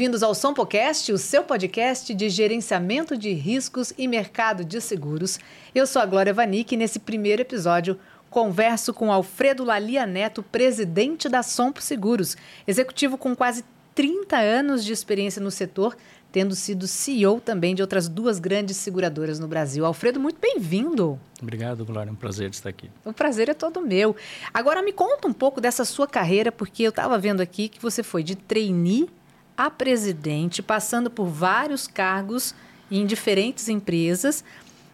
bem-vindos ao Sompocast, o seu podcast de gerenciamento de riscos e mercado de seguros. Eu sou a Glória Vanik e nesse primeiro episódio converso com Alfredo Lalia Neto, presidente da Sompo Seguros, executivo com quase 30 anos de experiência no setor, tendo sido CEO também de outras duas grandes seguradoras no Brasil. Alfredo, muito bem-vindo. Obrigado, Glória. É um prazer estar aqui. O prazer é todo meu. Agora me conta um pouco dessa sua carreira, porque eu estava vendo aqui que você foi de trainee a presidente, passando por vários cargos em diferentes empresas.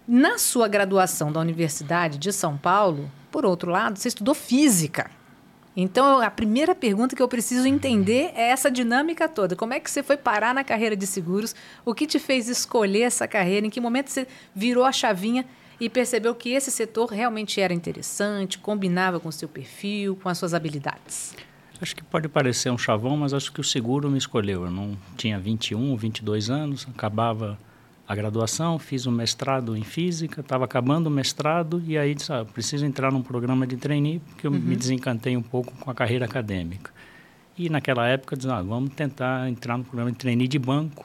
Na sua graduação da Universidade de São Paulo, por outro lado, você estudou física. Então, a primeira pergunta que eu preciso entender é essa dinâmica toda. Como é que você foi parar na carreira de seguros? O que te fez escolher essa carreira? Em que momento você virou a chavinha e percebeu que esse setor realmente era interessante, combinava com o seu perfil, com as suas habilidades? Acho que pode parecer um chavão, mas acho que o seguro me escolheu. Eu não tinha 21, 22 anos, acabava a graduação, fiz um mestrado em física, estava acabando o mestrado e aí disse, ah, preciso entrar num programa de trainee porque eu uhum. me desencantei um pouco com a carreira acadêmica. E naquela época disse, ah, vamos tentar entrar no programa de trainee de banco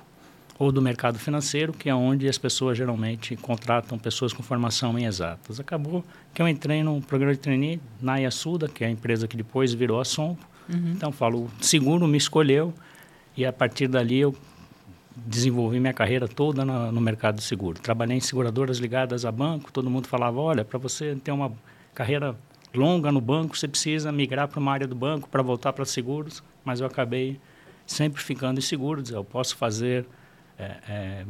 ou do mercado financeiro, que é onde as pessoas geralmente contratam pessoas com formação em exatas. Acabou que eu entrei no programa de trainee na Iasuda, que é a empresa que depois virou a Sompo. Uhum. Então, falo, o seguro me escolheu e a partir dali eu desenvolvi minha carreira toda no, no, mercado de seguro. Trabalhei em seguradoras ligadas a banco, todo mundo falava, olha, para você ter uma carreira longa no banco, você precisa migrar para uma área do banco para voltar para seguros, mas eu acabei sempre ficando em seguros. Eu posso fazer, é, é,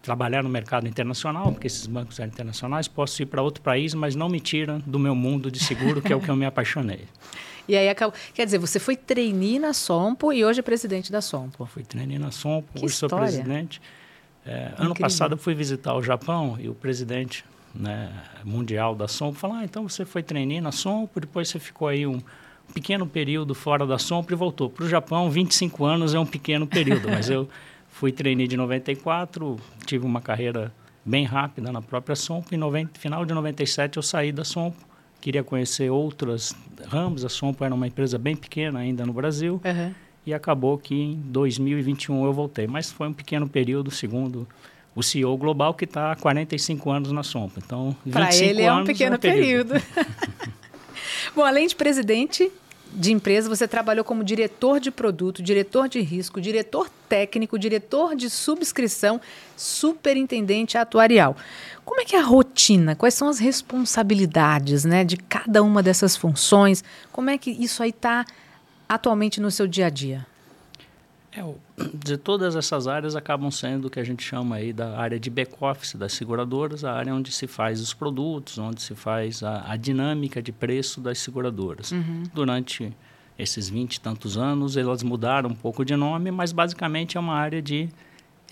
trabalhar no mercado internacional, porque esses bancos são internacionais, posso ir para outro país, mas não me tira do meu mundo de seguro, que é o que eu me apaixonei. E aí acabou. Quer dizer, você foi trainee na Sompo e hoje é presidente da Sompo. Fui trainee na Sompo, que hoje história. sou presidente. É, ano passado eu fui visitar o Japão e o presidente né, mundial da Sompo falou: ah, então você foi trainee na Sompo, depois você ficou aí um pequeno período fora da Sompo e voltou. Para o Japão, 25 anos é um pequeno período, mas eu fui trainee de 94, tive uma carreira bem rápida na própria Sompo e no final de 97 eu saí da Sompo queria conhecer outras ramos. A Sompo era uma empresa bem pequena ainda no Brasil. Uhum. E acabou que em 2021 eu voltei. Mas foi um pequeno período, segundo o CEO global, que está há 45 anos na Sompo. Então, Para ele é um pequeno é um período. período. Bom, além de presidente, de empresa, você trabalhou como diretor de produto, diretor de risco, diretor técnico, diretor de subscrição, superintendente atuarial. Como é que é a rotina? Quais são as responsabilidades né, de cada uma dessas funções? Como é que isso aí está atualmente no seu dia a dia? É, de todas essas áreas acabam sendo o que a gente chama aí da área de back-office das seguradoras, a área onde se faz os produtos, onde se faz a, a dinâmica de preço das seguradoras. Uhum. Durante esses 20 e tantos anos, elas mudaram um pouco de nome, mas basicamente é uma área de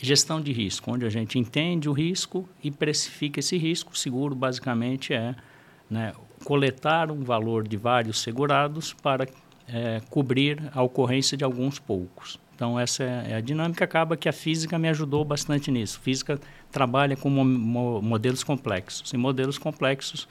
gestão de risco, onde a gente entende o risco e precifica esse risco. O seguro basicamente é né, coletar um valor de vários segurados para é, cobrir a ocorrência de alguns poucos. Então, essa é, é a dinâmica. Acaba que a física me ajudou bastante nisso. física trabalha com mo mo modelos complexos. E modelos complexos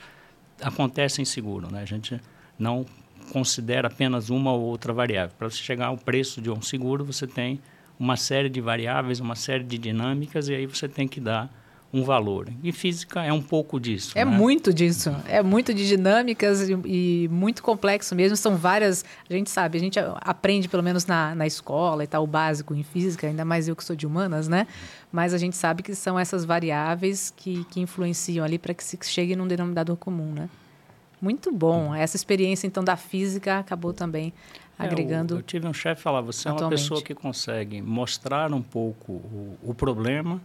acontecem em seguro. Né? A gente não considera apenas uma ou outra variável. Para você chegar ao preço de um seguro, você tem uma série de variáveis, uma série de dinâmicas, e aí você tem que dar um valor. E física é um pouco disso. É né? muito disso. É muito de dinâmicas e, e, muito complexo mesmo. São várias. A gente sabe, a gente aprende pelo menos na, na escola e tal, o básico em física, ainda mais eu que sou de humanas, né? Mas a gente sabe que são essas variáveis que, que influenciam ali para que se chegue num denominador comum, né? Muito bom. Essa experiência, então, da física acabou também é, agregando. Eu, eu, tive um chefe falar: você atualmente. é uma pessoa que consegue mostrar um pouco o, o problema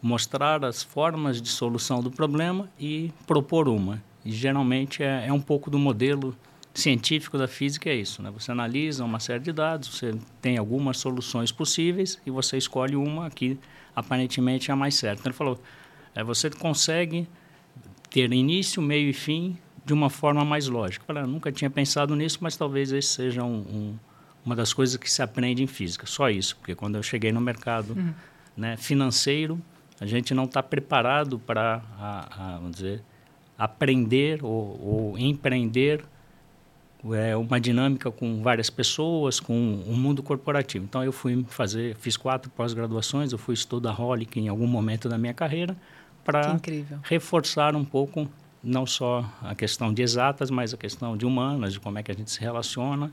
mostrar as formas de solução do problema e propor uma. E geralmente é, é um pouco do modelo científico da física é isso, né? Você analisa uma série de dados, você tem algumas soluções possíveis e você escolhe uma que aparentemente é a mais certa. Então, ele falou, é, você consegue ter início, meio e fim de uma forma mais lógica. Eu eu nunca tinha pensado nisso, mas talvez esse seja um, um, uma das coisas que se aprende em física. Só isso, porque quando eu cheguei no mercado uhum. né, financeiro, a gente não está preparado para, vamos dizer, aprender ou, ou, empreender é, uma dinâmica com várias pessoas, com o um mundo corporativo. Então eu fui fazer, fiz quatro pós-graduações, eu fui estudar Holic em algum momento da minha carreira para reforçar um pouco não só a questão de exatas, mas a questão de humanas, de como é que a gente se relaciona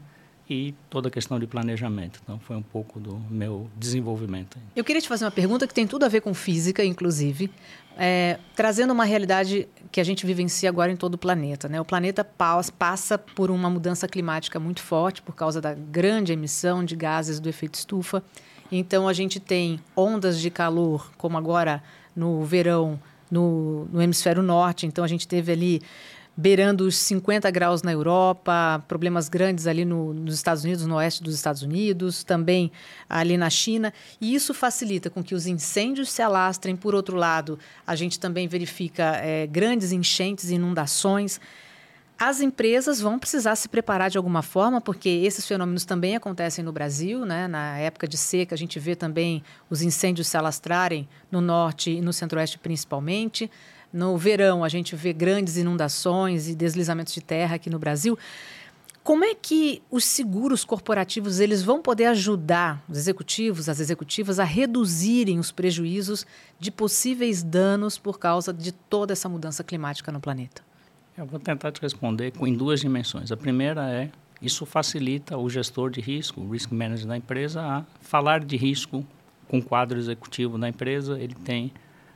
e toda a questão de planejamento. Então, foi um pouco do meu desenvolvimento. Eu queria te fazer uma pergunta que tem tudo a ver com física, inclusive, é, trazendo uma realidade que a gente vivencia agora em todo o planeta. Né? O planeta passa por uma mudança climática muito forte por causa da grande emissão de gases do efeito estufa. Então, a gente tem ondas de calor, como agora no verão, no, no hemisfério norte. Então, a gente teve ali beirando os 50 graus na Europa, problemas grandes ali no, nos Estados Unidos, no oeste dos Estados Unidos, também ali na China. E isso facilita com que os incêndios se alastrem. Por outro lado, a gente também verifica é, grandes enchentes e inundações. As empresas vão precisar se preparar de alguma forma, porque esses fenômenos também acontecem no Brasil. Né? Na época de seca, a gente vê também os incêndios se alastrarem no norte e no centro-oeste, principalmente. No verão, a gente vê grandes inundações e deslizamentos de terra aqui no Brasil. Como é que os seguros corporativos eles vão poder ajudar os executivos, as executivas, a reduzirem os prejuízos de possíveis danos por causa de toda essa mudança climática no planeta? Eu vou tentar te responder em duas dimensões. A primeira é isso facilita o gestor de risco, o risk manager da empresa, a falar de risco com o quadro executivo da empresa. Ele tem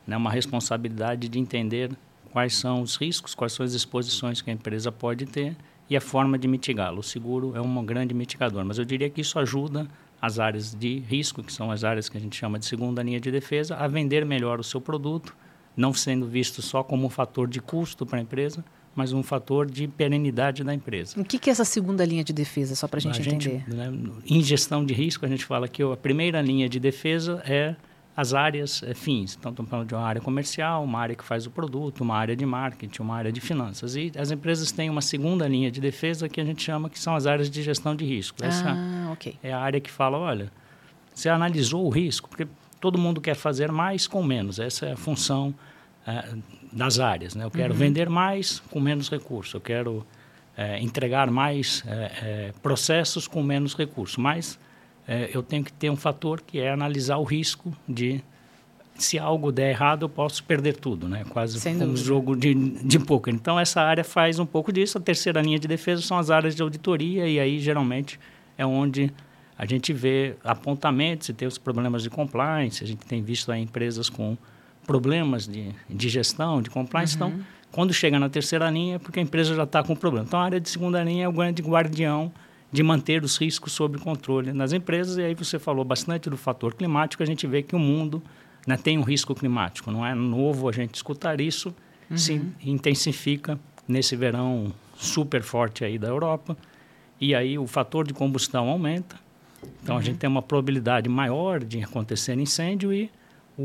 né, uma responsabilidade de entender quais são os riscos, quais são as exposições que a empresa pode ter e a forma de mitigá-lo. O seguro é um grande mitigador, mas eu diria que isso ajuda as áreas de risco, que são as áreas que a gente chama de segunda linha de defesa, a vender melhor o seu produto, não sendo visto só como um fator de custo para a empresa, mas um fator de perenidade da empresa. O que, é essa segunda linha de defesa, só para a gente entender? Né, em gestão de risco, a gente fala que a primeira linha de defesa é as áreas é, fins. Então, estamos falando de uma área comercial, uma área que faz o produto, uma área de marketing, uma área de finanças. E as empresas têm uma segunda linha de defesa que a gente chama que são as áreas de gestão de risco. Essa ah, okay. é a área que fala, olha, você analisou o risco, porque todo mundo quer fazer mais com menos. Essa é a função é, das áreas. Né? Eu quero uhum. vender mais com menos recursos. Eu quero é, entregar mais processos com menos recursos. Mas é, eu tenho que ter um fator que é analisar o risco de se algo der errado, eu posso perder tudo, né? Quase Sem um jogo de, de poker. Então, essa área faz um pouco disso. A terceira linha de defesa são as áreas de auditoria, e aí, geralmente, é onde a gente vê apontamentos e tem os problemas de compliance. A gente tem visto aí empresas com problemas de, de gestão, de compliance. Então, uhum. Então, quando chega na terceira linha, é porque a empresa já está com problema. Então, a área de segunda linha é o grande guardião de manter os riscos sob controle nas empresas. E aí você falou bastante do fator climático, a gente vê que o mundo né, tem um risco climático. Não é novo a gente escutar isso, uhum. se intensifica nesse verão super forte aí da Europa. E aí o fator de combustão aumenta. Então uhum. a gente tem uma probabilidade maior de acontecer incêndio e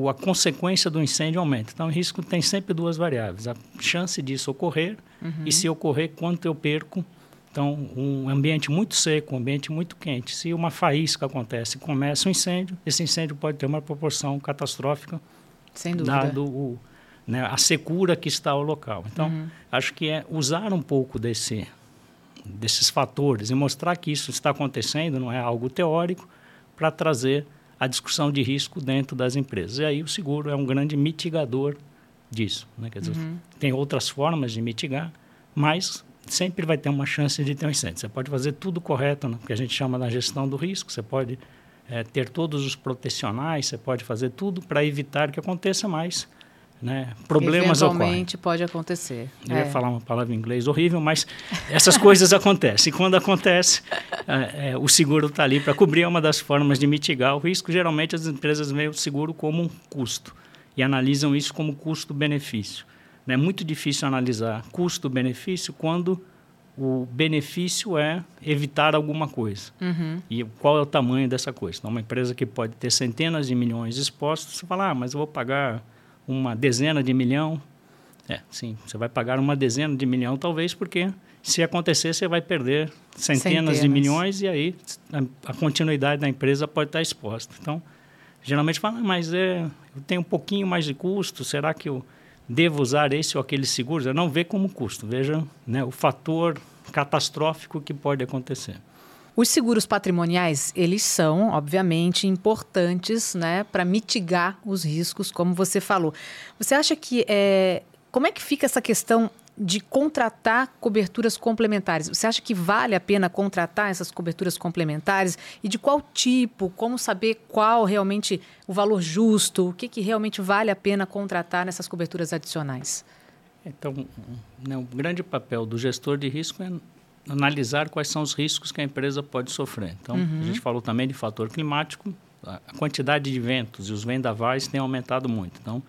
a consequência do incêndio aumenta. Então o risco tem sempre duas variáveis: a chance disso ocorrer uhum. e se ocorrer, quanto eu perco então, um ambiente muito seco, um ambiente muito quente, se uma faísca acontece começa um incêndio, esse incêndio pode ter uma proporção catastrófica, Sem dúvida. dado o, né, a secura que está o local. Então, uhum. acho que é usar um pouco desse, desses fatores e mostrar que isso está acontecendo, não é algo teórico, para trazer a discussão de risco dentro das empresas. E aí o seguro é um grande mitigador disso. Né? Quer dizer, uhum. tem outras formas de mitigar, mas sempre vai ter uma chance de ter um incêndio. Você pode fazer tudo correto, né? que a gente chama da gestão do risco, você pode é, ter todos os protecionais, você pode fazer tudo para evitar que aconteça mais. Né? Problemas Eventualmente ocorrem. pode acontecer. Eu é. ia falar uma palavra em inglês horrível, mas essas coisas acontecem. E quando acontece, é, é, o seguro está ali para cobrir é uma das formas de mitigar o risco. Geralmente as empresas veem o seguro como um custo e analisam isso como custo-benefício. É muito difícil analisar custo-benefício quando o benefício é evitar alguma coisa. Uhum. E qual é o tamanho dessa coisa? Então, uma empresa que pode ter centenas de milhões expostos, você fala, ah, mas eu vou pagar uma dezena de milhão. É, sim, você vai pagar uma dezena de milhão, talvez, porque se acontecer, você vai perder centenas, centenas. de milhões e aí a, a, continuidade da empresa pode estar exposta. Então, geralmente fala, ah, mas é, eu tenho um pouquinho mais de custo, será que eu devo usar esse ou aquele seguro, não vê como custo, veja né, o fator catastrófico que pode acontecer. Os seguros patrimoniais, eles são, obviamente, importantes né, para mitigar os riscos, como você falou. Você acha que. É, como é que fica essa questão de contratar coberturas complementares? Você acha que vale a pena contratar essas coberturas complementares? E de qual tipo? Como saber qual realmente o valor justo? O que, que realmente vale a pena contratar nessas coberturas adicionais? Então, né, o grande papel do gestor de risco é analisar quais são os riscos que a empresa pode sofrer. Então, uhum. a gente falou também de fator climático, a quantidade de ventos e os vendavais têm aumentado muito. Então,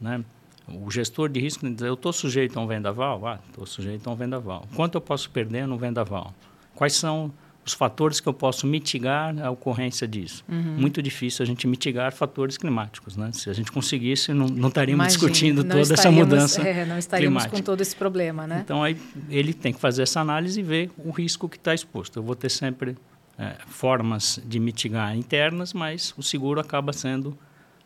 né, o gestor de risco diz, eu estou sujeito a um vendaval? Ah, estou sujeito a um vendaval. Quanto eu posso perder no vendaval? Quais são os fatores que eu posso mitigar a ocorrência disso. Uhum. Muito difícil a gente mitigar fatores climáticos, né? Se a gente conseguisse, não, não estaríamos Imagina, discutindo não toda essa mudança é, Não estaríamos climática. com todo esse problema, né? Então, aí, ele tem que fazer essa análise e ver o risco que está exposto. Eu vou ter sempre é, formas de mitigar internas, mas o seguro acaba sendo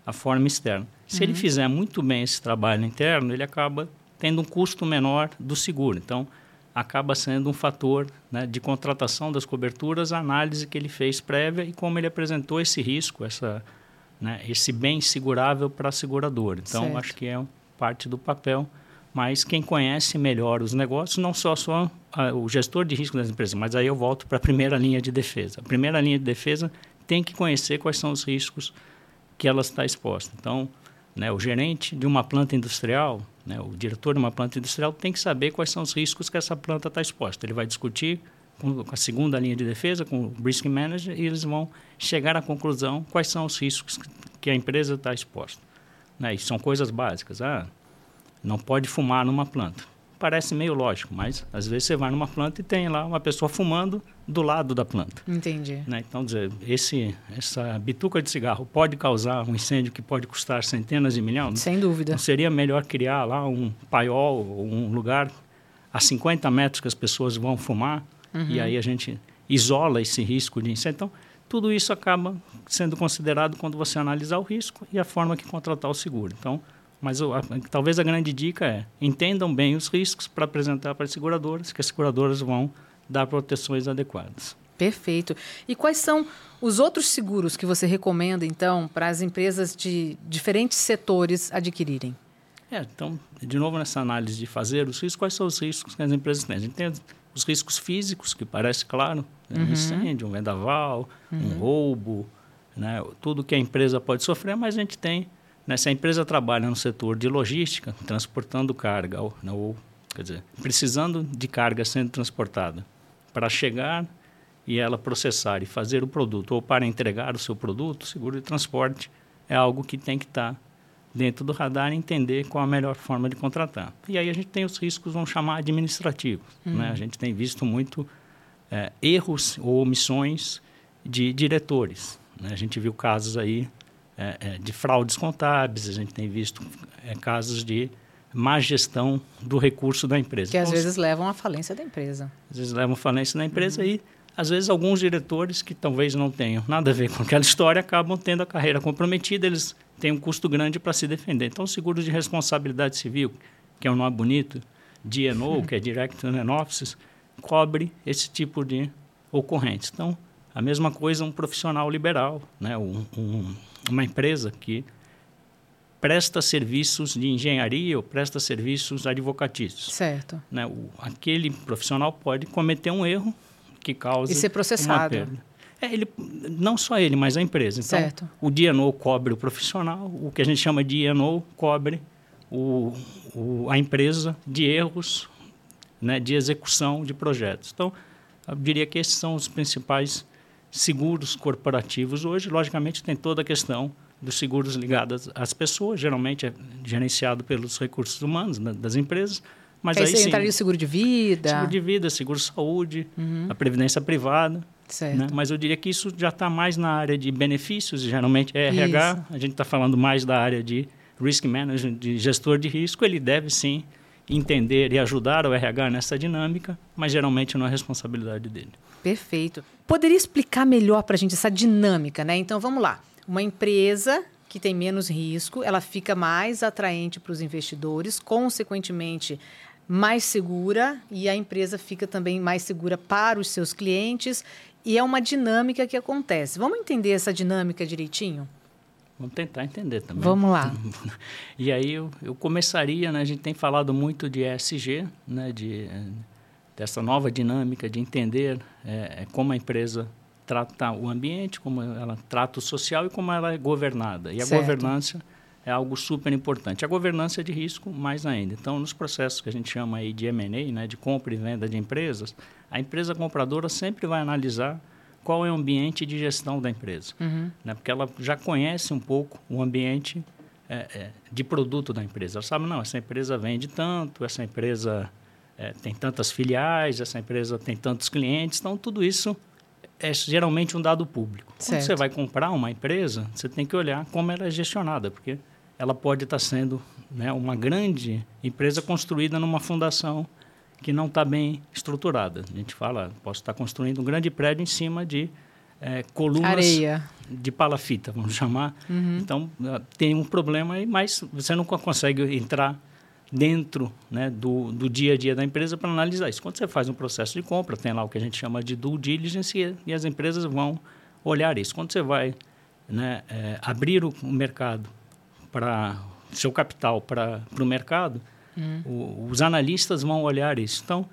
a forma externa. Se uhum. ele fizer muito bem esse trabalho interno, ele acaba tendo um custo menor do seguro. Então, acaba sendo um fator né, de contratação das coberturas, a análise que ele fez prévia e como ele apresentou esse risco, essa, né, esse bem segurável para a seguradora. Então, certo. acho que é parte do papel. Mas quem conhece melhor os negócios, não só, só a, o gestor de risco das empresas, mas aí eu volto para a primeira linha de defesa. A primeira linha de defesa tem que conhecer quais são os riscos que ela está exposta. Então, né, o gerente de uma planta industrial, né, o diretor de uma planta industrial tem que saber quais são os riscos que essa planta está exposta. Ele vai discutir com, a segunda linha de defesa, com o risk manager, e eles vão chegar à conclusão quais são os riscos que a empresa está exposta. Né, e são coisas básicas. Ah, não pode fumar numa planta parece meio lógico, mas às vezes você vai numa planta e tem lá uma pessoa fumando do lado da planta. Entendi. Né? Então, dizer, esse, essa bituca de cigarro pode causar um incêndio que pode custar centenas de milhões? Sem dúvida. Não seria melhor criar lá um paiol um lugar a 50 metros que as pessoas vão fumar uhum. e aí a gente isola esse risco de incêndio? Então, tudo isso acaba sendo considerado quando você analisar o risco e a forma que contratar o seguro. Então, mas a, talvez a grande dica é entendam bem os riscos para apresentar para as seguradoras, que as seguradoras vão dar proteções adequadas. Perfeito. E quais são os outros seguros que você recomenda, então, para as empresas de diferentes setores adquirirem? É, então, de novo, nessa análise de fazer os riscos, quais são os riscos que as empresas têm? A gente tem os riscos físicos, que parece claro, né? um incêndio, um vendaval, uhum. um roubo, né? tudo que a empresa pode sofrer, mas a gente tem né, se a empresa trabalha no setor de logística, transportando carga, ou, né, ou quer dizer, precisando de carga sendo transportada, para chegar e ela processar e fazer o produto, ou para entregar o seu produto, o seguro de transporte é algo que tem que estar tá dentro do radar e entender qual a melhor forma de contratar. E aí a gente tem os riscos, vamos chamar administrativos. Uhum. Né? A gente tem visto muito é, erros ou omissões de diretores. Né? A gente viu casos aí é, é, de fraudes contábeis, a gente tem visto é, casos de má gestão do recurso da empresa. Que às então, vezes levam à falência da empresa. Às vezes levam à falência da empresa uhum. e, às vezes, alguns diretores que talvez não tenham nada a ver com aquela história acabam tendo a carreira comprometida, eles têm um custo grande para se defender. Então, o seguro de responsabilidade civil, que é um nome bonito, DNO, que é Direct and Offices, cobre esse tipo de ocorrência. Então, a mesma coisa um profissional liberal, né? um, um uma empresa que presta serviços de engenharia ou presta serviços advocatícios. Certo. Né? O, aquele profissional pode cometer um erro que causa e ser processado. uma perda. É, ele, não só ele, mas a empresa. Então, certo. o DNO cobre o profissional, o que a gente chama de DNO cobre o, o, a empresa de erros né, de execução de projetos. Então, eu diria que esses são os principais seguros corporativos hoje, logicamente, tem toda a questão dos seguros ligados às pessoas, geralmente é gerenciado pelos recursos humanos né, das empresas. Mas aí, aí você entraria seguro de vida? Seguro de vida, seguro saúde, uhum. a previdência privada. Certo. Né? Mas eu diria que isso já está mais na área de benefícios, geralmente é RH. Isso. A gente está falando mais da área de risk management, de gestor de risco. Ele deve sim entender e ajudar o RH nessa dinâmica, mas geralmente não é responsabilidade dele. Perfeito. Poderia explicar melhor para a gente essa dinâmica, né? Então vamos lá. Uma empresa que tem menos risco, ela fica mais atraente para os investidores, consequentemente, mais segura e a empresa fica também mais segura para os seus clientes e é uma dinâmica que acontece. Vamos entender essa dinâmica direitinho? Vamos tentar entender também. Vamos lá. E aí eu, eu começaria, né, a gente tem falado muito de ESG, né, de, dessa nova dinâmica de entender é, como a empresa trata o ambiente, como ela trata o social e como ela é governada. E a certo. governança é algo super importante. A governança é de risco mais ainda. Então, nos processos que a gente chama aí de M&A, né, de compra e venda de empresas, a empresa compradora sempre vai analisar qual é o ambiente de gestão da empresa. Uhum. Né? Porque ela já conhece um pouco o ambiente é, é, de produto da empresa. Ela sabe, não, essa empresa vende tanto, essa empresa é, tem tantas filiais, essa empresa tem tantos clientes. Então, tudo isso é geralmente um dado público. Certo. Quando você vai comprar uma empresa, você tem que olhar como ela é gestionada, porque ela pode estar sendo né, uma grande empresa construída numa fundação que não está bem estruturada. A gente fala, posso estar construindo um grande prédio em cima de é, colunas Areia. de palafita, vamos chamar. Uhum. Então, ah, tem um problema aí, mas você não consegue entrar dentro né, do, do dia a dia da empresa para analisar isso. Quando você faz um processo de compra, tem lá o que a gente chama de due diligence e, as empresas vão olhar isso. Quando você vai né, é, abrir o, mercado para seu capital para o mercado, Uhum. O, os analistas vão olhar isso. Então,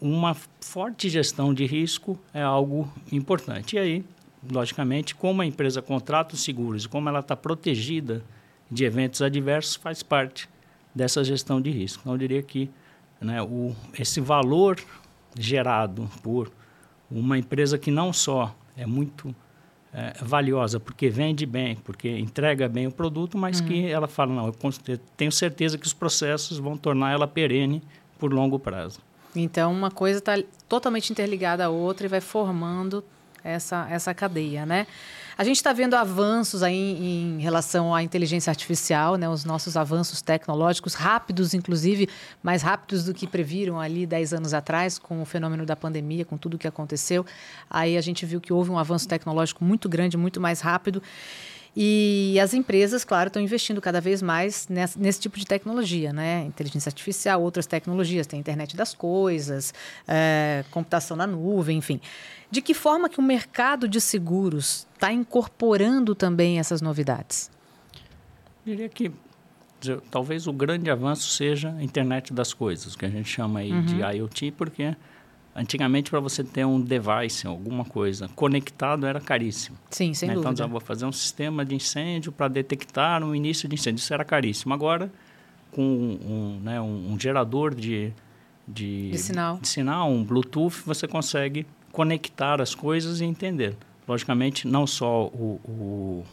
uma forte gestão de risco é algo importante. E aí, logicamente, como a empresa contrata os seguros e como ela está protegida de eventos adversos, faz parte dessa gestão de risco. Então, eu diria que né, o, esse valor gerado por uma empresa que não só é muito é, valiosa porque vende bem, porque entrega bem o produto, mas uhum. que ela fala, não, eu tenho certeza que os processos vão tornar ela perene por longo prazo. Então, uma coisa está totalmente interligada à outra e vai formando essa, essa cadeia, né? A gente está vendo avanços aí em, relação à inteligência artificial, né? Os nossos avanços tecnológicos, rápidos, inclusive, mais rápidos do que previram ali 10 anos atrás, com o fenômeno da pandemia, com tudo o que aconteceu. Aí a gente viu que houve um avanço tecnológico muito grande, muito mais rápido. E as empresas, claro, estão investindo cada vez mais nesse, nesse, tipo de tecnologia, né? Inteligência artificial, outras tecnologias, tem a internet das coisas, é, computação na nuvem, enfim. De que forma que o mercado de seguros está incorporando também essas novidades? Eu diria que talvez o grande avanço seja a internet das coisas, que a gente chama aí uhum. de IoT, porque Antigamente, para você ter um device, alguma coisa conectado, era caríssimo. Sim, sem né? dúvida. Então, eu vou fazer um sistema de incêndio para detectar um início de incêndio. Isso era caríssimo. Agora, com um, né, um, um gerador de, de, de, sinal. de sinal, um Bluetooth, você consegue conectar as coisas e entender. Logicamente, não só o, o,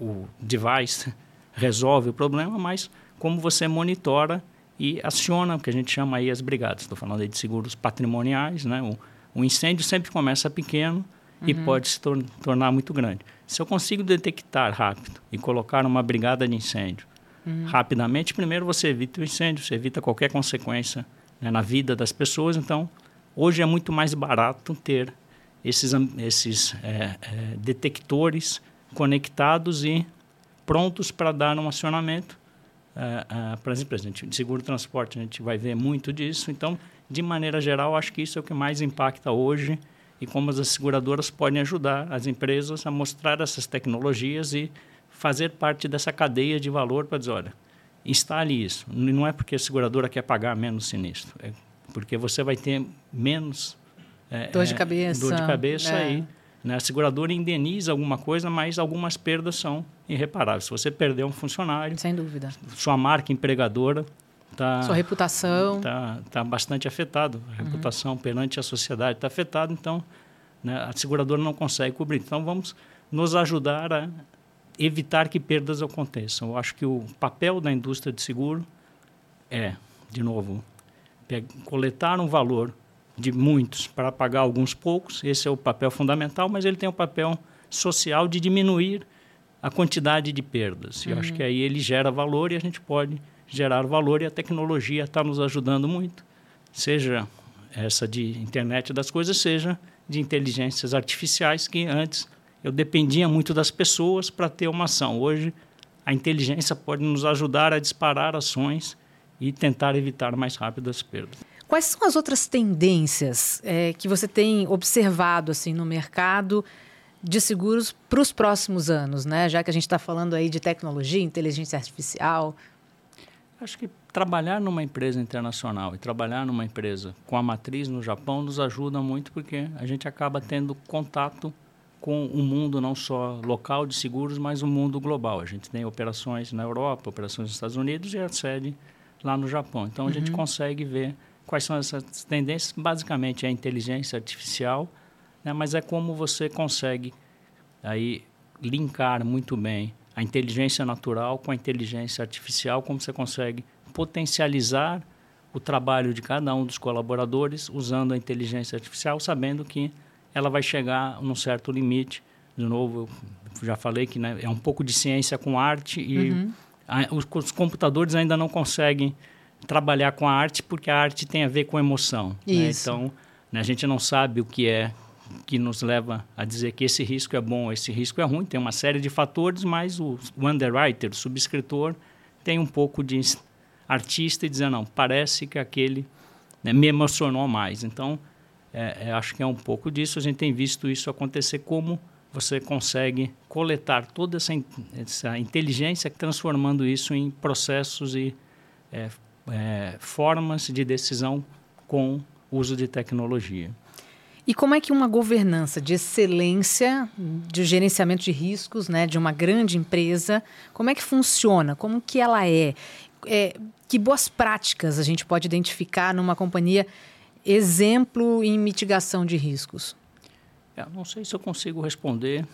o device resolve o problema, mas como você monitora e aciona o que a gente chama aí as brigadas. Estou falando aí de seguros patrimoniais, né? O, o incêndio sempre começa pequeno uhum. e pode se tor tornar muito grande. Se eu consigo detectar rápido e colocar uma brigada de incêndio uhum. rapidamente, primeiro você evita o incêndio, você evita qualquer consequência né, na vida das pessoas. Então, hoje é muito mais barato ter esses, esses é, é, detectores conectados e prontos para dar um acionamento uh, uh, para as empresas. de seguro transporte, a gente vai ver muito disso. Então, de maneira geral, acho que isso é o que mais impacta hoje e como as seguradoras podem ajudar as empresas a mostrar essas tecnologias e fazer parte dessa cadeia de valor para dizer, olha, instale isso. Não é porque a seguradora quer pagar menos sinistro, é porque você vai ter menos é, dor de cabeça, dor de cabeça é. aí né? A seguradora indeniza alguma coisa, mas algumas perdas são irreparáveis. Se você perder um funcionário... Sem dúvida. Sua marca empregadora... Tá, Sua reputação... Está tá bastante afetado. A uhum. reputação perante a sociedade está afetada, então né, a seguradora não consegue cobrir. Então, vamos nos ajudar a evitar que perdas aconteçam. Eu acho que o papel da indústria de seguro é, de novo, coletar um valor de muitos para pagar alguns poucos. Esse é o papel fundamental, mas ele tem o papel social de diminuir a quantidade de perdas. Uhum. Eu acho uhum. que aí ele gera valor e a gente pode gerar valor e a tecnologia está nos ajudando muito, seja essa de internet das coisas, seja de inteligências artificiais que antes eu dependia muito das pessoas para ter uma ação. Hoje a inteligência pode nos ajudar a disparar ações e tentar evitar mais rápido as perdas. Quais são as outras tendências é, que você tem observado assim no mercado de seguros para os próximos anos, né? Já que a gente está falando aí de tecnologia, inteligência artificial. Acho que trabalhar numa empresa internacional e trabalhar numa empresa com a matriz no Japão nos ajuda muito porque a gente acaba tendo contato com o mundo não só local de seguros, mas o mundo global. A gente tem operações na Europa, operações nos Estados Unidos e a sede lá no Japão. Então a gente uhum. consegue ver quais são essas tendências. Basicamente é a inteligência artificial, né? mas é como você consegue aí linkar muito bem a inteligência natural com a inteligência artificial, como você consegue potencializar o trabalho de cada um dos colaboradores usando a inteligência artificial, sabendo que ela vai chegar num certo limite. De novo, eu já falei que né, é um pouco de ciência com arte e uhum. A, os, os, computadores ainda não conseguem trabalhar com a arte porque a arte tem a ver com emoção. Né? Então, né, a gente não sabe o que é que nos leva a dizer que esse risco é bom, esse risco é ruim. Tem uma série de fatores, mas o, o underwriter, o subscritor, tem um pouco de artista e dizer, não, parece que aquele né, me emocionou mais. Então, é, é, acho que é um pouco disso. A gente tem visto isso acontecer, como você consegue coletar toda essa, essa inteligência, transformando isso em processos e é, é, formas de decisão com uso de tecnologia. E como é que uma governança de excelência, de gerenciamento de riscos, né, de uma grande empresa, como é que funciona? Como que ela é? é que boas práticas a gente pode identificar numa companhia exemplo em mitigação de riscos? Eu não sei se eu consigo responder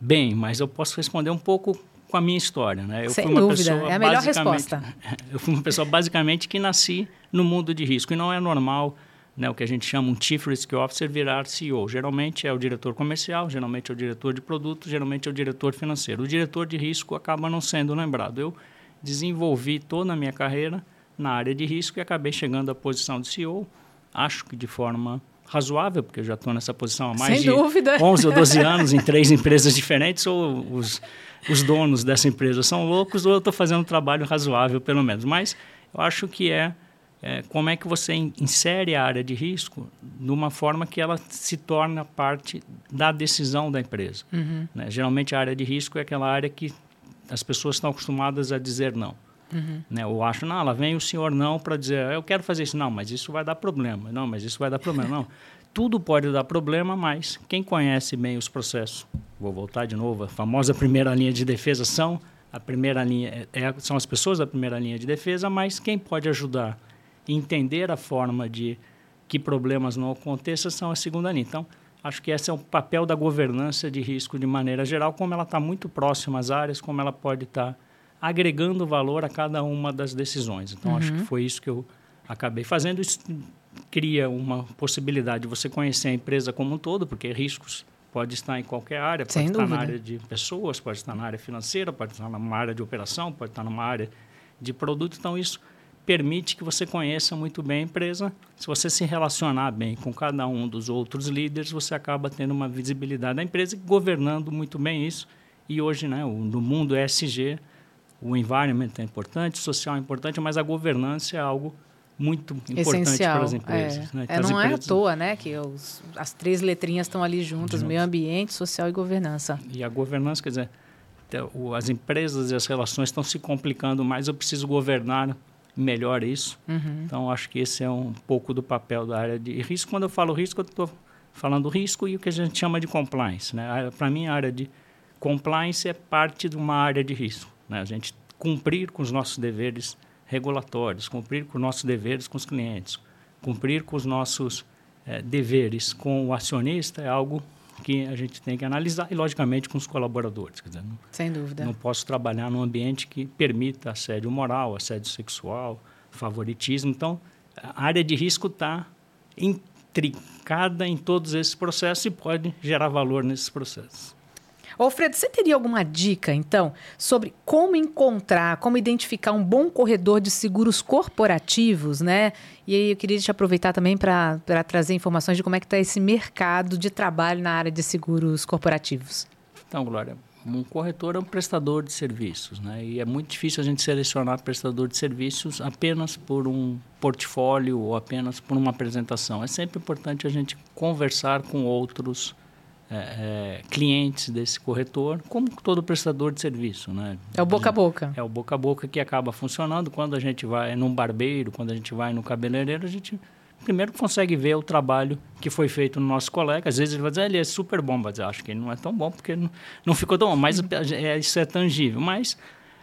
bem, mas eu posso responder um pouco com a minha história, né? Eu Sem fui uma dúvida, pessoa, é a melhor resposta. Eu fui uma pessoa basicamente que nasci no mundo de risco e não é normal, né, o que a gente chama um Chief Risk Officer virar CEO. Geralmente é o diretor comercial, geralmente é o diretor de produto, geralmente é o diretor financeiro. O diretor de risco acaba não sendo lembrado. Eu desenvolvi toda a minha carreira na área de risco e acabei chegando à posição de CEO acho que de forma razoável, porque eu já estou nessa posição há mais Sem de dúvida. 11 ou 12 anos em três empresas diferentes, ou os, os donos dessa empresa são loucos, ou eu estou fazendo um trabalho razoável, pelo menos. Mas eu acho que é, é como é que você insere a área de risco de uma forma que ela se torna parte da decisão da empresa. Uhum. Né? Geralmente a área de risco é aquela área que as pessoas estão acostumadas a dizer não. Uhum. Né? Eu acho, não, lá vem o senhor não para dizer, eu quero fazer isso. Não, mas isso vai dar problema. Não, mas isso vai dar problema. Não, tudo pode dar problema, mas quem conhece bem os processos, vou voltar de novo, a famosa primeira linha de defesa são a primeira linha é, é são as pessoas da primeira linha de defesa, mas quem pode ajudar a entender a forma de que problemas não aconteçam são a segunda linha. Então, acho que esse é o papel da governança de risco de maneira geral, como ela está muito próxima às áreas, como ela pode estar tá agregando valor a cada uma das decisões. Então, uhum. acho que uhum. foi isso que eu acabei fazendo. Isso cria uma possibilidade de você conhecer a empresa como um todo, porque riscos pode estar em qualquer área, pode Sem estar dúvida. na área de pessoas, pode estar na área financeira, pode estar numa área de operação, pode estar numa área de produto. Então, isso permite que você conheça muito bem a empresa. Se você se relacionar bem com cada um dos outros líderes, você acaba tendo uma visibilidade da empresa e governando muito bem isso. E hoje, né, no mundo ESG, o environment é importante, o social é importante, mas a governança é algo muito importante Essencial, para as empresas. É. Né? É, não empresas... é à toa né, que os, as três letrinhas estão ali juntas, meio ambiente, social e governança. E a governança, quer dizer, as empresas e as relações estão se complicando mais, eu preciso governar melhor isso. Uhum. Então, acho que esse é um pouco do papel da área de risco. Quando eu falo risco, eu estou falando risco e o que a gente chama de compliance. Né? Para mim, a área de compliance é parte de uma área de risco. Né? A gente cumprir com os nossos deveres regulatórios, cumprir com os nossos deveres com os clientes, cumprir com os nossos é, deveres com o acionista é algo que a gente tem que analisar e, logicamente, com os colaboradores. Dizer, não, Sem dúvida. Não posso trabalhar num ambiente que permita assédio moral, assédio sexual, favoritismo. Então, a área de risco está intricada em todos esses processos e pode gerar valor nesses processos. Alfredo, você teria alguma dica, então, sobre como encontrar, como identificar um bom corredor de seguros corporativos, né? E aí eu queria te aproveitar também para trazer informações de como é que está esse mercado de trabalho na área de seguros corporativos. Então, Glória, Um corretor é um prestador de serviços, né? E é muito difícil a gente selecionar prestador de serviços apenas por um portfólio ou apenas por uma apresentação. É sempre importante a gente conversar com outros é, é, clientes desse corretor, como todo prestador de serviço, né? É o boca a boca. É o boca a boca que acaba funcionando. Quando a gente vai num barbeiro, quando a gente vai no cabeleireiro, a gente primeiro consegue ver o trabalho que foi feito no nosso colega. Às vezes ele vai dizer, ah, ele é super bom, mas acho que ele não é tão bom porque não, não ficou tão bom. Mas é, isso é tangível. Mas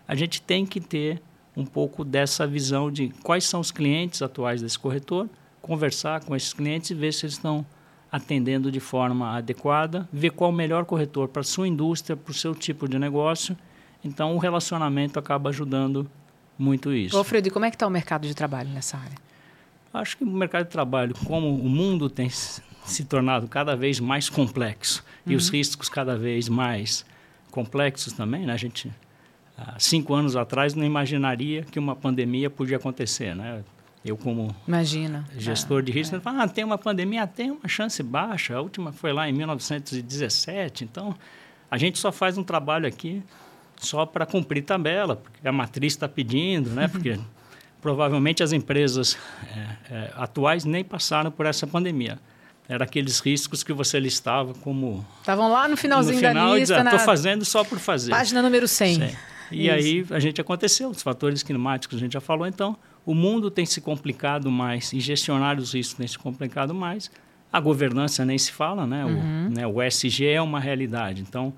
a gente tem que ter um pouco dessa visão de quais são os clientes atuais desse corretor, conversar com esses clientes e ver se eles estão atendendo de forma adequada, ver qual o melhor corretor para a sua indústria, para o seu tipo de negócio. Então, o relacionamento acaba ajudando muito isso. Ô, Fred, como é que está o mercado de trabalho nessa área? Acho que o mercado de trabalho, como o mundo tem se tornado cada vez mais complexo uhum. e os uhum. riscos cada vez mais complexos também, né? A gente, há cinco anos atrás, não imaginaria que uma pandemia podia acontecer, né? Eu, como Imagina. gestor de risco, é. falo, ah, tem uma pandemia, tem uma chance baixa. A última foi lá em 1917. Então, a gente só faz um trabalho aqui só para cumprir tabela, porque a matriz está pedindo, né? Porque provavelmente as empresas é, é, atuais nem passaram por essa pandemia. Era aqueles riscos que você listava como... Estavam lá no finalzinho no final, da lista. Estou na... fazendo só por fazer. Página número 100. 100. E Isso. aí a gente aconteceu, os fatores climáticos a gente já falou, então o mundo tem se complicado mais e gestionar os riscos tem se complicado mais. A governança nem se fala, né? Uhum. O, né? o SG é uma realidade. Então,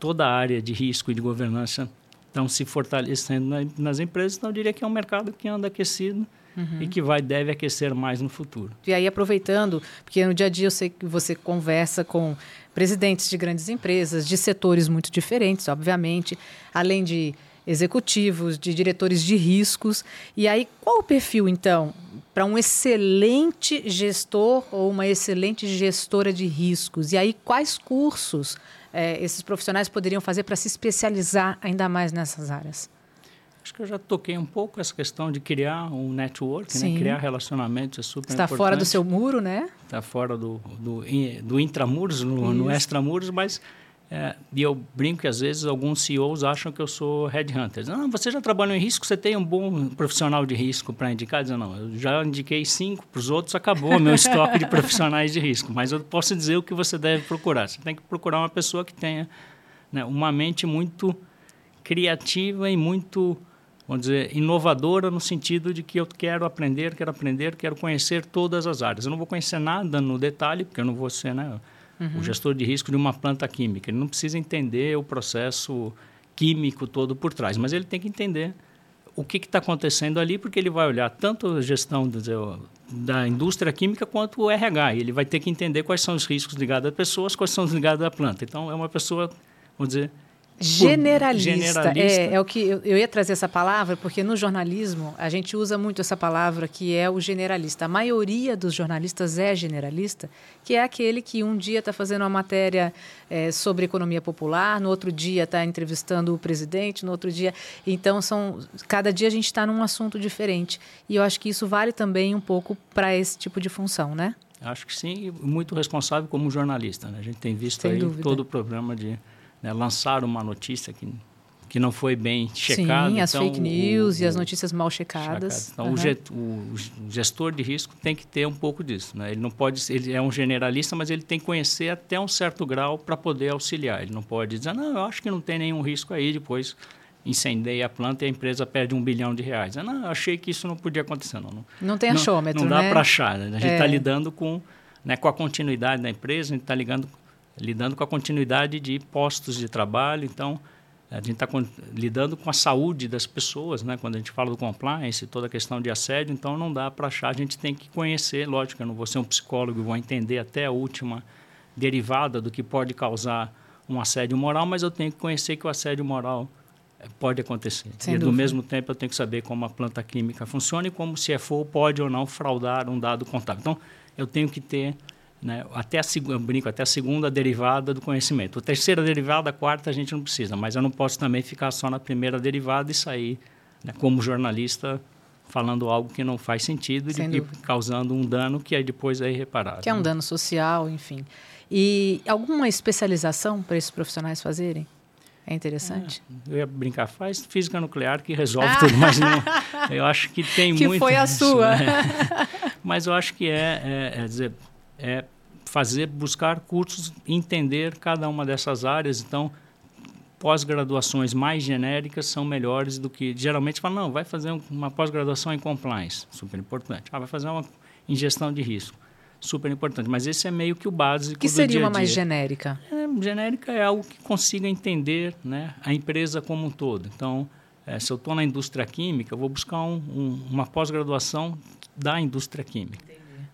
toda a área de risco e de governança estão se fortalecendo na, nas empresas, então eu diria que é um mercado que anda aquecido uhum. e que vai deve aquecer mais no futuro. E aí aproveitando, porque no dia a dia eu sei que você conversa com presidentes de grandes empresas, de setores muito diferentes, obviamente, além de executivos, de diretores de riscos. E aí qual o perfil então para um excelente gestor ou uma excelente gestora de riscos? E aí quais cursos é, esses profissionais poderiam fazer para se especializar ainda mais nessas áreas? Acho que eu já toquei um pouco essa questão de criar um network, né? criar relacionamentos é super Está importante. fora do seu muro, né? Está fora do, do, do intramuros, no, no extramuros, mas é, e eu brinco que às vezes alguns CEOs acham que eu sou headhunter. Não, você já trabalhou em risco, você tem um bom profissional de risco para indicar? Dizem, não, eu já indiquei cinco, para os outros acabou meu estoque de profissionais de risco. Mas eu posso dizer o que você deve procurar. Você tem que procurar uma pessoa que tenha né, uma mente muito criativa e muito, vamos dizer, inovadora no sentido de que eu quero aprender, quero aprender, quero conhecer todas as áreas. Eu não vou conhecer nada no detalhe, porque eu não vou ser... Né, uhum. o gestor de risco de uma planta química. Ele não precisa entender o processo químico todo por trás, mas ele tem que entender o que está acontecendo ali, porque ele vai olhar tanto a gestão da indústria química quanto o RH. Ele vai ter que entender quais são os riscos ligados a pessoas, quais são os ligados à planta. Então, é uma pessoa, vamos dizer, Generalista. generalista. É, é o que eu, eu, ia trazer essa palavra, porque no jornalismo a gente usa muito essa palavra que é o generalista. A maioria dos jornalistas é generalista, que é aquele que um dia está fazendo uma matéria é, sobre economia popular, no outro dia está entrevistando o presidente, no outro dia. Então, são cada dia a gente está num assunto diferente. E eu acho que isso vale também um pouco para esse tipo de função, né? Acho que sim, muito responsável como jornalista. Né? A gente tem visto Sem aí dúvida. todo o programa de né, lançaram uma notícia que, que não foi bem checada. Sim, as então, fake news o, e as notícias mal checadas. Então, uhum. o, gestor de risco tem que ter um pouco disso. Né? Ele não pode, ele é um generalista, mas ele tem que conhecer até um certo grau para poder auxiliar. Ele não pode dizer, não, eu acho que não tem nenhum risco aí, depois incendeia a planta e a empresa perde um bilhão de reais. não, eu achei que isso não podia acontecer. Não, não, não tem achômetro, Não, não dá né? para achar. Né? A gente está é. lidando com, né, com a continuidade da empresa, a gente está ligando lidando com a continuidade de postos de trabalho. Então, a gente está lidando com a saúde das pessoas, né? Quando a gente fala do compliance, toda a questão de assédio, então não dá para achar. A gente tem que conhecer, lógico, eu não vou ser um psicólogo e vou entender até a última derivada do que pode causar um assédio moral, mas eu tenho que conhecer que o assédio moral eh, pode acontecer. Sem e, do mesmo tempo, eu tenho que saber como a planta química funciona e como o CFO pode ou não fraudar um dado contábil. Então, eu tenho que ter né? Até a segunda, brinco, até a segunda derivada do conhecimento. A terceira derivada, a quarta a gente não precisa, mas eu não posso também ficar só na primeira derivada e sair, né, como jornalista, falando algo que não faz sentido e causando um dano que aí depois é irreparável. Que é um dano social, enfim. E alguma especialização para esses profissionais fazerem? É interessante. É, eu ia brincar, faz física nuclear que resolve ah. tudo, mas não, eu acho que tem que muito. Que foi a isso, sua. Né? Mas eu acho que é, é, é dizer, é fazer, buscar cursos, entender cada uma dessas áreas. Então, pós-graduações mais genéricas são melhores do que geralmente fala não vai fazer uma pós-graduação em compliance. Super importante. Ah vai fazer uma em gestão de risco. Super importante. Mas esse é meio que o básico que seria dia uma mais genérica? É, genérica é algo que consiga entender né a empresa como um todo. Então é, se eu estou na indústria química eu vou buscar um, um, uma pós-graduação da indústria química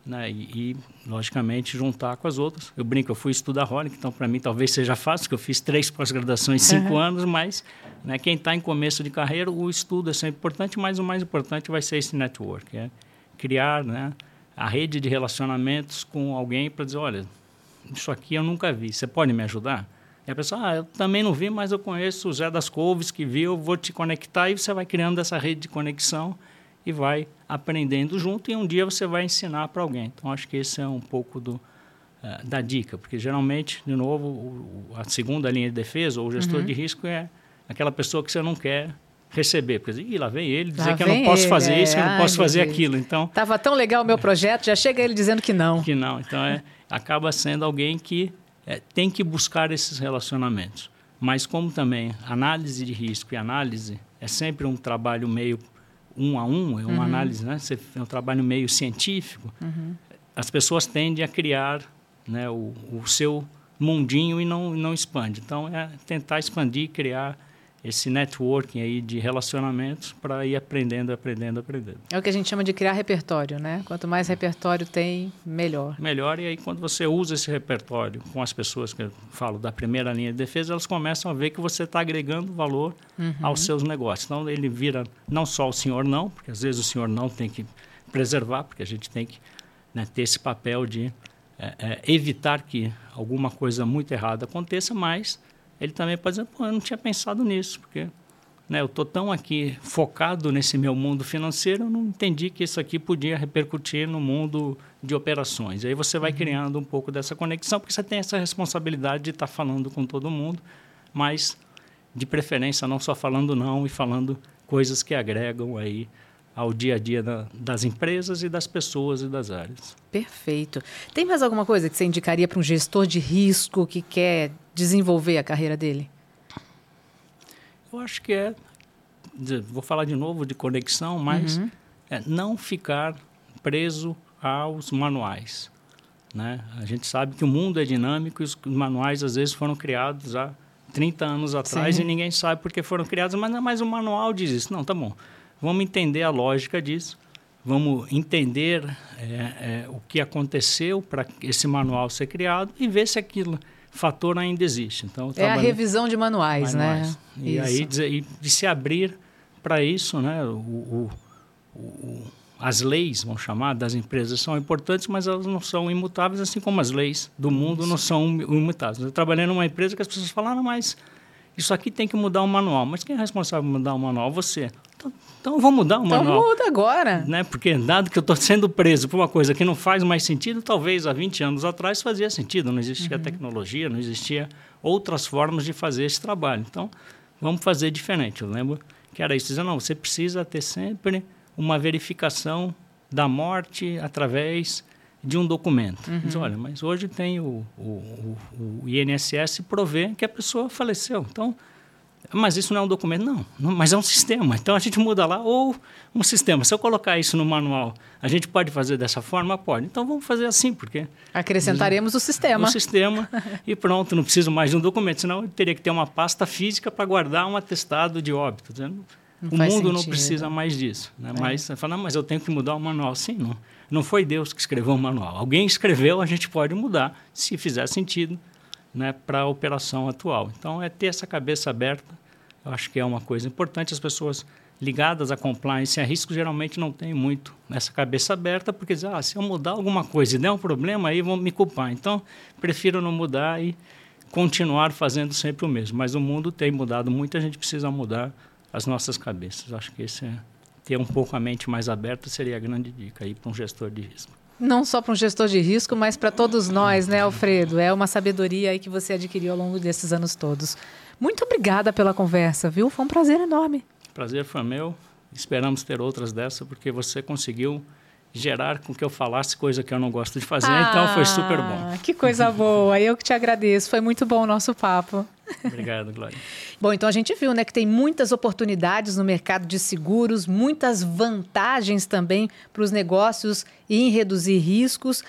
né? E, e, logicamente, juntar com as outras. Eu brinco, eu fui estudar Holic, então para mim talvez seja fácil, que eu fiz três pós-graduações em cinco uhum. anos, mas né, quem está em começo de carreira, o estudo é sempre importante, mas o mais importante vai ser esse network, é criar né, a rede de relacionamentos com alguém para dizer, olha, isso aqui eu nunca vi, você pode me ajudar? E a pessoa, ah, eu também não vi, mas eu conheço o Zé das Couves que viu, vou te conectar, e você vai criando essa rede de conexão e vai aprendendo junto e um dia você vai ensinar para alguém. Então acho que esse é um pouco do, uh, da dica, porque geralmente, de novo, o, a segunda linha de defesa ou o gestor uhum. de risco é aquela pessoa que você não quer receber, porque lá vem ele dizer lá que eu não posso ele, fazer é, isso, que eu não posso fazer aquilo. Então tava tão legal o meu projeto, já chega ele dizendo que não. Que não. Então é, acaba sendo alguém que é, tem que buscar esses relacionamentos. Mas como também análise de risco e análise é sempre um trabalho meio um a um, é uma uhum. análise, né? Você, é um trabalho meio científico. Uhum. As pessoas tendem a criar né, o, o seu mundinho e não, não expande. Então, é tentar expandir, criar esse networking aí de relacionamentos para ir aprendendo, aprendendo, aprendendo. É o que a gente chama de criar repertório, né? Quanto mais repertório tem, melhor. Melhor, e aí quando você usa esse repertório com as pessoas que eu falo da primeira linha de defesa, elas começam a ver que você está agregando valor uhum. aos seus negócios. Então ele vira não só o senhor não, porque às vezes o senhor não tem que preservar, porque a gente tem que né, ter esse papel de é, é, evitar que alguma coisa muito errada aconteça, mas ele também pode dizer, pô, eu não tinha pensado nisso, porque né, eu estou tão aqui focado nesse meu mundo financeiro, eu não entendi que isso aqui podia repercutir no mundo de operações. Aí você vai uhum. criando um pouco dessa conexão, porque você tem essa responsabilidade de estar tá falando com todo mundo, mas de preferência não só falando não e falando coisas que agregam aí ao dia a dia da, das empresas e das pessoas e das áreas. Perfeito. Tem mais alguma coisa que você indicaria para um gestor de risco que quer desenvolver a carreira dele? Eu acho que é, vou falar de novo de conexão, mas uhum. é não ficar preso aos manuais. Né? A gente sabe que o mundo é dinâmico e os manuais às vezes foram criados há 30 anos atrás Sim. e ninguém sabe por que foram criados, mas, mas o manual diz isso. Não, tá bom. Vamos entender a lógica disso, vamos entender é, é, o que aconteceu para esse manual ser criado e ver se aquilo fator ainda existe. Então, é a revisão de manuais, né? manuais. né? E isso. aí de, de, se abrir para isso, né? O, o, o, as leis, vamos chamar, das empresas são importantes, mas elas não são imutáveis, assim como as leis do mundo isso. não são imutáveis. Eu trabalhei numa empresa que as pessoas falaram, mas isso aqui tem que mudar o manual. Mas quem é responsável por mudar o manual? Você. Então, vou mudar o então manual. Então muda agora. Né? Porque dado que eu estou sendo preso por uma coisa que não faz mais sentido, talvez há 20 anos atrás fazia sentido. Não existia uhum. tecnologia, não existia outras formas de fazer esse trabalho. Então, vamos fazer diferente. Eu lembro que era isso. Dizendo, não, você precisa ter sempre uma verificação da morte através de um documento. Uhum. Diz, olha, mas hoje tem o, o, o, o INSS provê que a pessoa faleceu. Então, mas isso não é um documento, não, não, mas é um sistema. Então a gente muda lá, ou um sistema. Se eu colocar isso no manual, a gente pode fazer dessa forma? Pode. Então vamos fazer assim, porque. Acrescentaremos o sistema. O sistema e pronto, não preciso mais de um documento, senão eu teria que ter uma pasta física para guardar um atestado de óbito. Não o mundo sentido. não precisa mais disso. Né? É. Mas você fala, mas eu tenho que mudar o manual. Sim, não, não foi Deus que escreveu o manual. Alguém escreveu, a gente pode mudar, se fizer sentido né, para a operação atual. Então, é ter essa cabeça aberta, eu acho que é uma coisa importante. As pessoas ligadas a compliance e a risco geralmente não têm muito essa cabeça aberta, porque dizem, ah, se eu mudar alguma coisa e der um problema, aí vão me culpar. Então, prefiro não mudar e continuar fazendo sempre o mesmo. Mas o mundo tem mudado muito, a gente precisa mudar as nossas cabeças. Acho que esse é, ter um pouco a mente mais aberta seria a grande dica aí para um gestor de risco. Não só para um gestor de risco, mas para todos nós, né, Alfredo? É uma sabedoria aí que você adquiriu ao longo desses anos todos. Muito obrigada pela conversa, viu? Foi um prazer enorme. Prazer foi meu. Esperamos ter outras dessa, porque você conseguiu gerar com que eu falasse coisa que eu não gosto de fazer, ah, então foi super bom. Ah, que coisa boa, eu que te agradeço, foi muito bom o nosso papo. Obrigado, Glória. bom, então a gente viu né, que tem muitas oportunidades no mercado de seguros, muitas vantagens também para os negócios em reduzir riscos.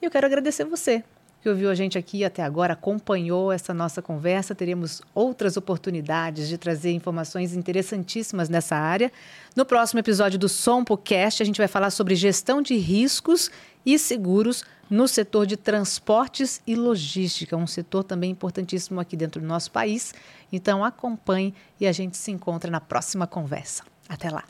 E eu quero agradecer você que ouviu a gente aqui até agora, acompanhou essa nossa conversa. Teremos outras oportunidades de trazer informações interessantíssimas nessa área. No próximo episódio do SompoCast, a gente vai falar sobre gestão de riscos e seguros no setor de transportes e logística, um setor também importantíssimo aqui dentro do nosso país. Então acompanhe e a gente se encontra na próxima conversa. Até lá!